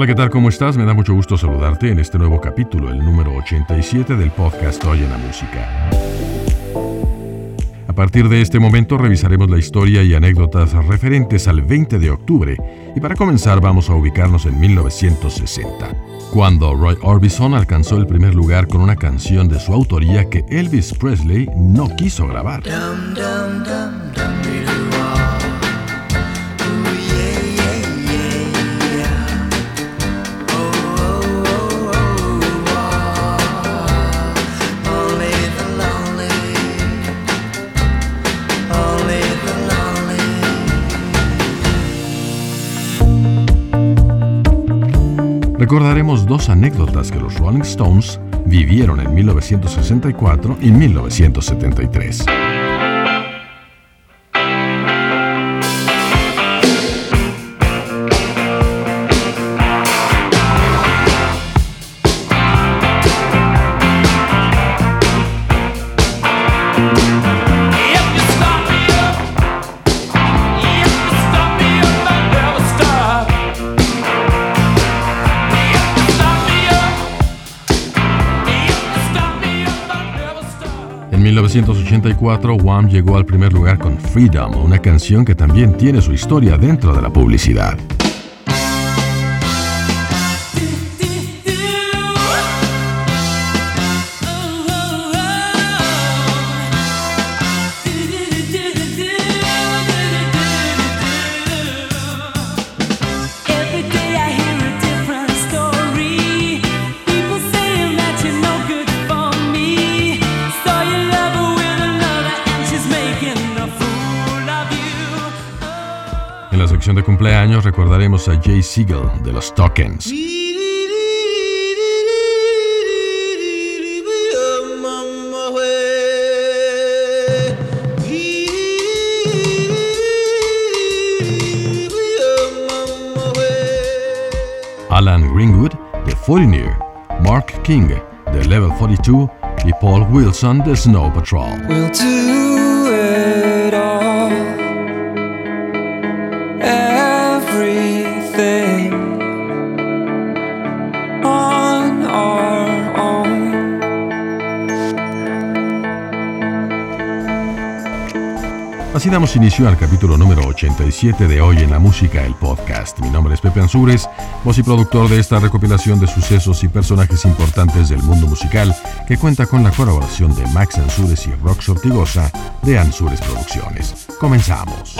Hola, ¿qué tal? ¿Cómo estás? Me da mucho gusto saludarte en este nuevo capítulo, el número 87 del podcast Hoy en la Música. A partir de este momento revisaremos la historia y anécdotas referentes al 20 de octubre y para comenzar vamos a ubicarnos en 1960, cuando Roy Orbison alcanzó el primer lugar con una canción de su autoría que Elvis Presley no quiso grabar. Recordaremos dos anécdotas que los Rolling Stones vivieron en 1964 y 1973. 1984, Wham llegó al primer lugar con Freedom, una canción que también tiene su historia dentro de la publicidad. Recordaremos a Jay Siegel de los Tokens. Alan Greenwood de Foreigner, Mark King de Level 42 y Paul Wilson de Snow Patrol. Así damos inicio al capítulo número 87 de Hoy en la Música, el podcast. Mi nombre es Pepe Ansures, voz y productor de esta recopilación de sucesos y personajes importantes del mundo musical que cuenta con la colaboración de Max Ansures y Rox Ortigosa de Ansures Producciones. Comenzamos.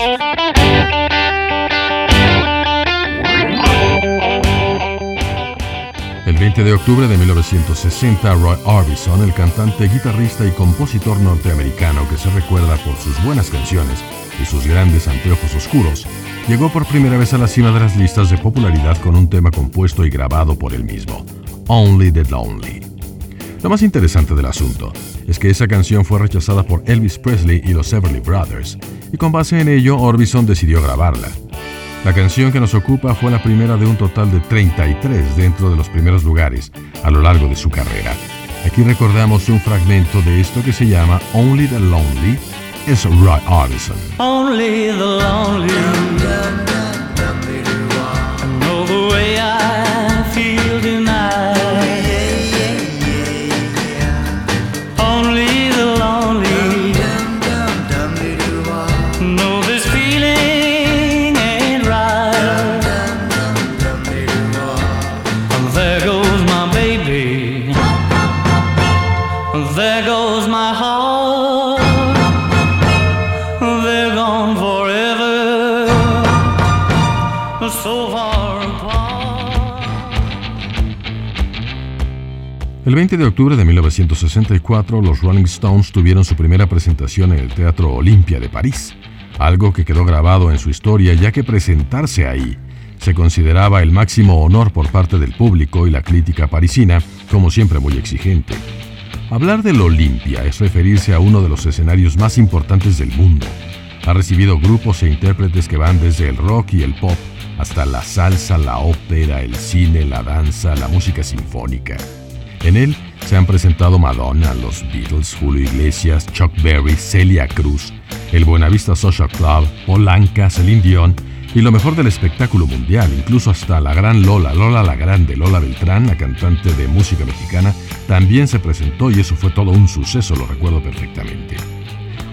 El 20 de octubre de 1960, Roy Orbison, el cantante, guitarrista y compositor norteamericano que se recuerda por sus buenas canciones y sus grandes anteojos oscuros, llegó por primera vez a la cima de las listas de popularidad con un tema compuesto y grabado por él mismo, Only the Lonely. Lo más interesante del asunto es que esa canción fue rechazada por Elvis Presley y los Everly Brothers, y con base en ello Orbison decidió grabarla. La canción que nos ocupa fue la primera de un total de 33 dentro de los primeros lugares a lo largo de su carrera. Aquí recordamos un fragmento de esto que se llama Only the Lonely, es Roy Orbison. Only the lonely There goes my heart. They're gone forever. El 20 de octubre de 1964, los Rolling Stones tuvieron su primera presentación en el Teatro Olimpia de París, algo que quedó grabado en su historia ya que presentarse ahí se consideraba el máximo honor por parte del público y la crítica parisina, como siempre muy exigente. Hablar del Olimpia es referirse a uno de los escenarios más importantes del mundo. Ha recibido grupos e intérpretes que van desde el rock y el pop hasta la salsa, la ópera, el cine, la danza, la música sinfónica. En él se han presentado Madonna, los Beatles, Julio Iglesias, Chuck Berry, Celia Cruz, el Buenavista Social Club, Polanca, Celine Dion y lo mejor del espectáculo mundial, incluso hasta la gran Lola, Lola la Grande, Lola Beltrán, la cantante de música mexicana, también se presentó y eso fue todo un suceso, lo recuerdo perfectamente.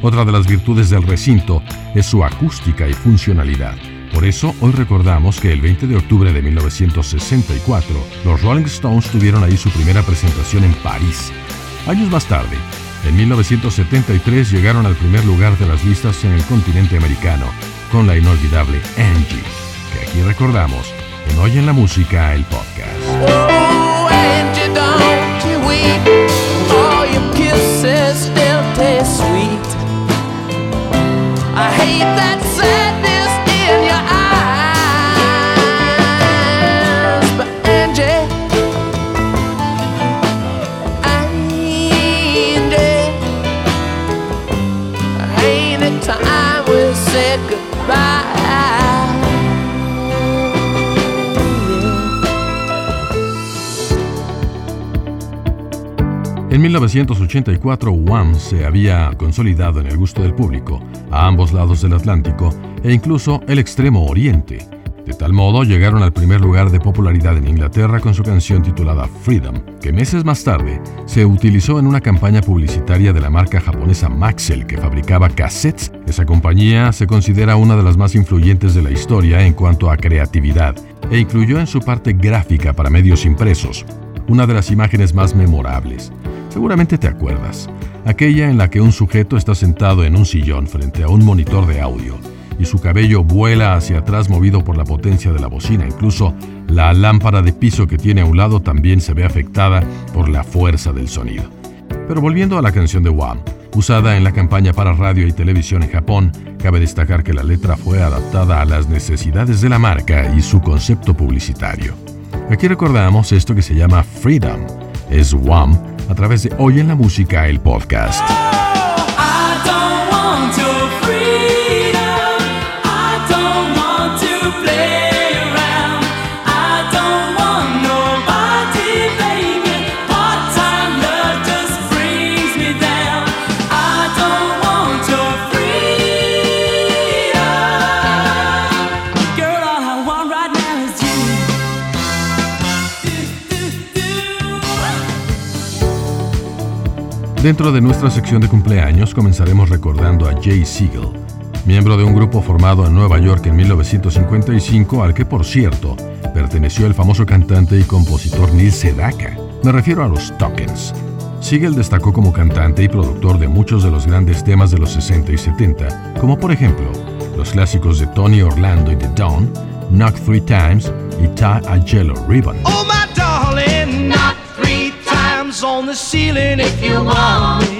Otra de las virtudes del recinto es su acústica y funcionalidad. Por eso, hoy recordamos que el 20 de octubre de 1964, los Rolling Stones tuvieron ahí su primera presentación en París. Años más tarde, en 1973 llegaron al primer lugar de las listas en el continente americano, con la inolvidable Angie, que aquí recordamos en Hoy en la Música, el podcast. Oh, 1984, Wham se había consolidado en el gusto del público a ambos lados del Atlántico e incluso el extremo oriente. De tal modo llegaron al primer lugar de popularidad en Inglaterra con su canción titulada Freedom, que meses más tarde se utilizó en una campaña publicitaria de la marca japonesa Maxell que fabricaba cassettes. Esa compañía se considera una de las más influyentes de la historia en cuanto a creatividad e incluyó en su parte gráfica para medios impresos una de las imágenes más memorables. Seguramente te acuerdas, aquella en la que un sujeto está sentado en un sillón frente a un monitor de audio y su cabello vuela hacia atrás movido por la potencia de la bocina. Incluso la lámpara de piso que tiene a un lado también se ve afectada por la fuerza del sonido. Pero volviendo a la canción de Wham, usada en la campaña para radio y televisión en Japón, cabe destacar que la letra fue adaptada a las necesidades de la marca y su concepto publicitario. Aquí recordamos esto que se llama Freedom, es Wham, a través de Hoy en la Música, el podcast. Dentro de nuestra sección de cumpleaños comenzaremos recordando a Jay Siegel, miembro de un grupo formado en Nueva York en 1955 al que por cierto perteneció el famoso cantante y compositor Neil Sedaka. Me refiero a los Tokens. Siegel destacó como cantante y productor de muchos de los grandes temas de los 60 y 70, como por ejemplo los clásicos de Tony Orlando y The Dawn, Knock Three Times y Tie a Yellow Ribbon. Oh, my darling, on the ceiling if you want me.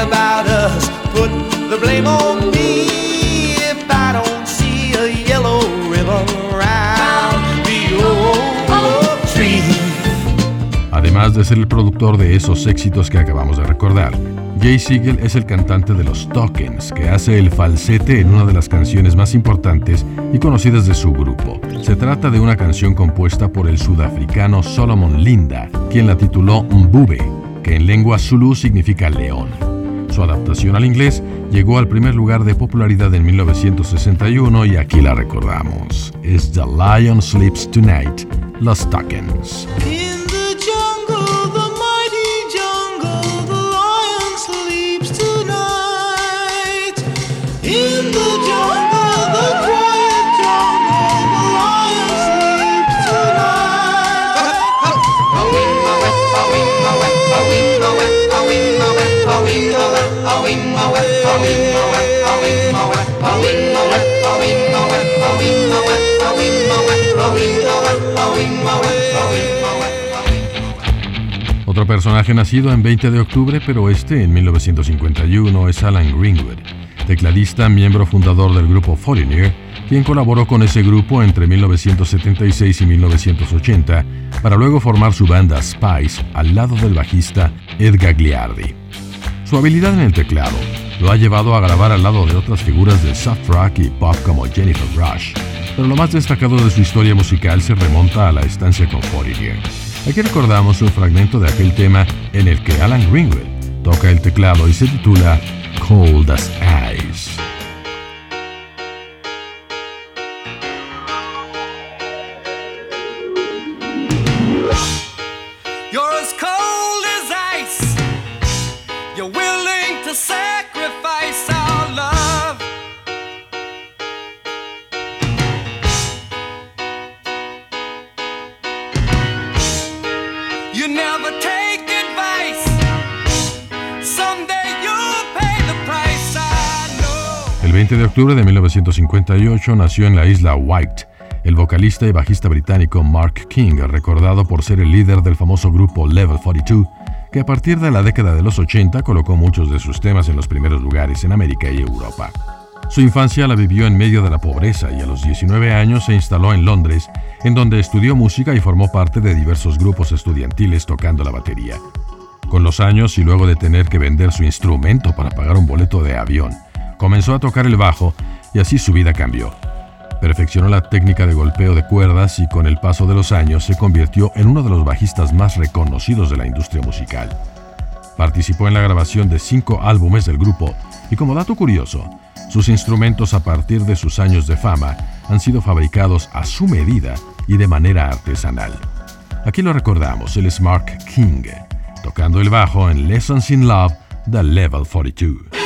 About us. Put the blame on me. If I don't see a yellow ribbon the old tree. Además de ser el productor de esos éxitos que acabamos de recordar, Jay Siegel es el cantante de los Tokens, que hace el falsete en una de las canciones más importantes y conocidas de su grupo. Se trata de una canción compuesta por el sudafricano Solomon Linda, quien la tituló Mbube, que en lengua zulu significa león. Su adaptación al inglés llegó al primer lugar de popularidad en 1961 y aquí la recordamos. Es The Lion Sleeps Tonight, Los Tuckens. In the jungle. Otro personaje nacido en 20 de octubre, pero este en 1951, es Alan Greenwood, tecladista, miembro fundador del grupo Foreigner, quien colaboró con ese grupo entre 1976 y 1980 para luego formar su banda Spice al lado del bajista Ed Gagliardi. Su habilidad en el teclado lo ha llevado a grabar al lado de otras figuras de soft rock y pop como Jennifer Rush, pero lo más destacado de su historia musical se remonta a la estancia con Foreigner. Aquí recordamos un fragmento de aquel tema en el que Alan Greenwood toca el teclado y se titula Cold as Ice. 20 de octubre de 1958 nació en la isla White el vocalista y bajista británico Mark King, recordado por ser el líder del famoso grupo Level 42, que a partir de la década de los 80 colocó muchos de sus temas en los primeros lugares en América y Europa. Su infancia la vivió en medio de la pobreza y a los 19 años se instaló en Londres, en donde estudió música y formó parte de diversos grupos estudiantiles tocando la batería. Con los años y luego de tener que vender su instrumento para pagar un boleto de avión, comenzó a tocar el bajo y así su vida cambió. Perfeccionó la técnica de golpeo de cuerdas y con el paso de los años se convirtió en uno de los bajistas más reconocidos de la industria musical. Participó en la grabación de cinco álbumes del grupo y como dato curioso, sus instrumentos a partir de sus años de fama han sido fabricados a su medida y de manera artesanal. Aquí lo recordamos, él es Mark King, tocando el bajo en Lessons in Love de Level 42.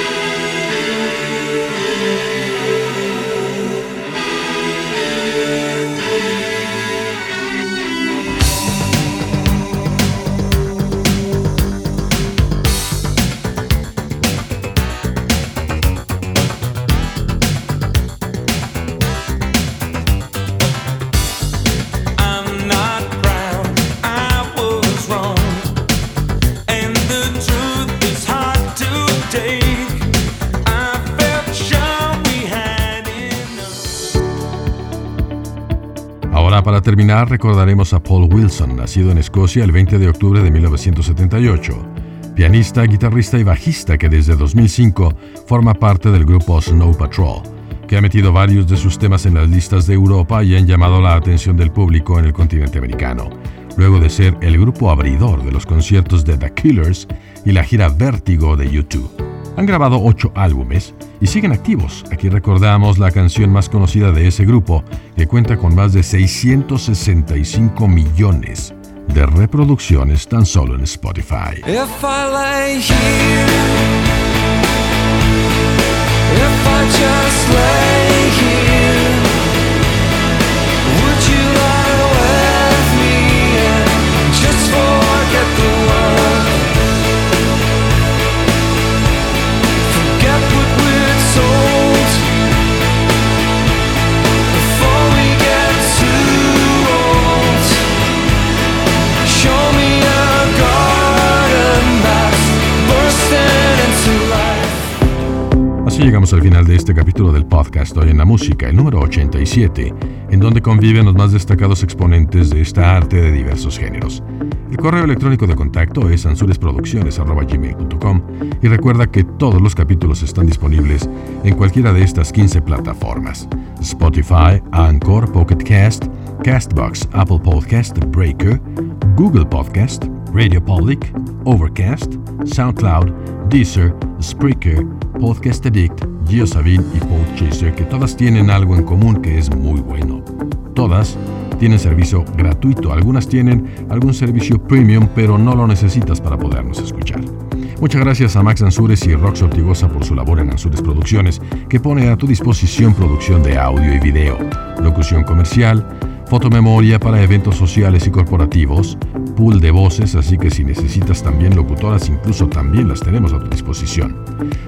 Ahora para terminar recordaremos a Paul Wilson, nacido en Escocia el 20 de octubre de 1978, pianista, guitarrista y bajista que desde 2005 forma parte del grupo Snow Patrol, que ha metido varios de sus temas en las listas de Europa y han llamado la atención del público en el continente americano, luego de ser el grupo abridor de los conciertos de The Killers y la gira Vértigo de U2. Han grabado ocho álbumes y siguen activos. Aquí recordamos la canción más conocida de ese grupo, que cuenta con más de 665 millones de reproducciones tan solo en Spotify. Al final de este capítulo del podcast Hoy en la Música, el número 87, en donde conviven los más destacados exponentes de esta arte de diversos géneros. El correo electrónico de contacto es ansuresproducciones.gmail.com y recuerda que todos los capítulos están disponibles en cualquiera de estas 15 plataformas. Spotify, Anchor, Pocket Cast, Castbox, Apple Podcast, Breaker, Google Podcast, Radio Public, Overcast, SoundCloud, Deezer, Spreaker, Podcast Addict, GeoSavin y Podchaser, que todas tienen algo en común que es muy bueno. Todas tienen servicio gratuito, algunas tienen algún servicio premium, pero no lo necesitas para podernos escuchar. Muchas gracias a Max Ansures y Rox Ortigosa por su labor en Ansures Producciones, que pone a tu disposición producción de audio y video, locución comercial, fotomemoria para eventos sociales y corporativos, pool de voces, así que si necesitas también locutoras, incluso también las tenemos a tu disposición.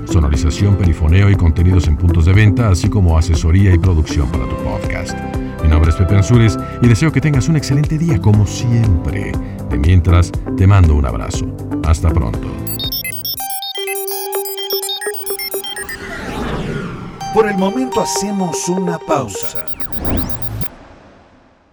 Sonorización, perifoneo y contenidos en puntos de venta, así como asesoría y producción para tu podcast. Mi nombre es Pepe Ansures y deseo que tengas un excelente día como siempre. De mientras, te mando un abrazo. Hasta pronto. Por el momento hacemos una pausa.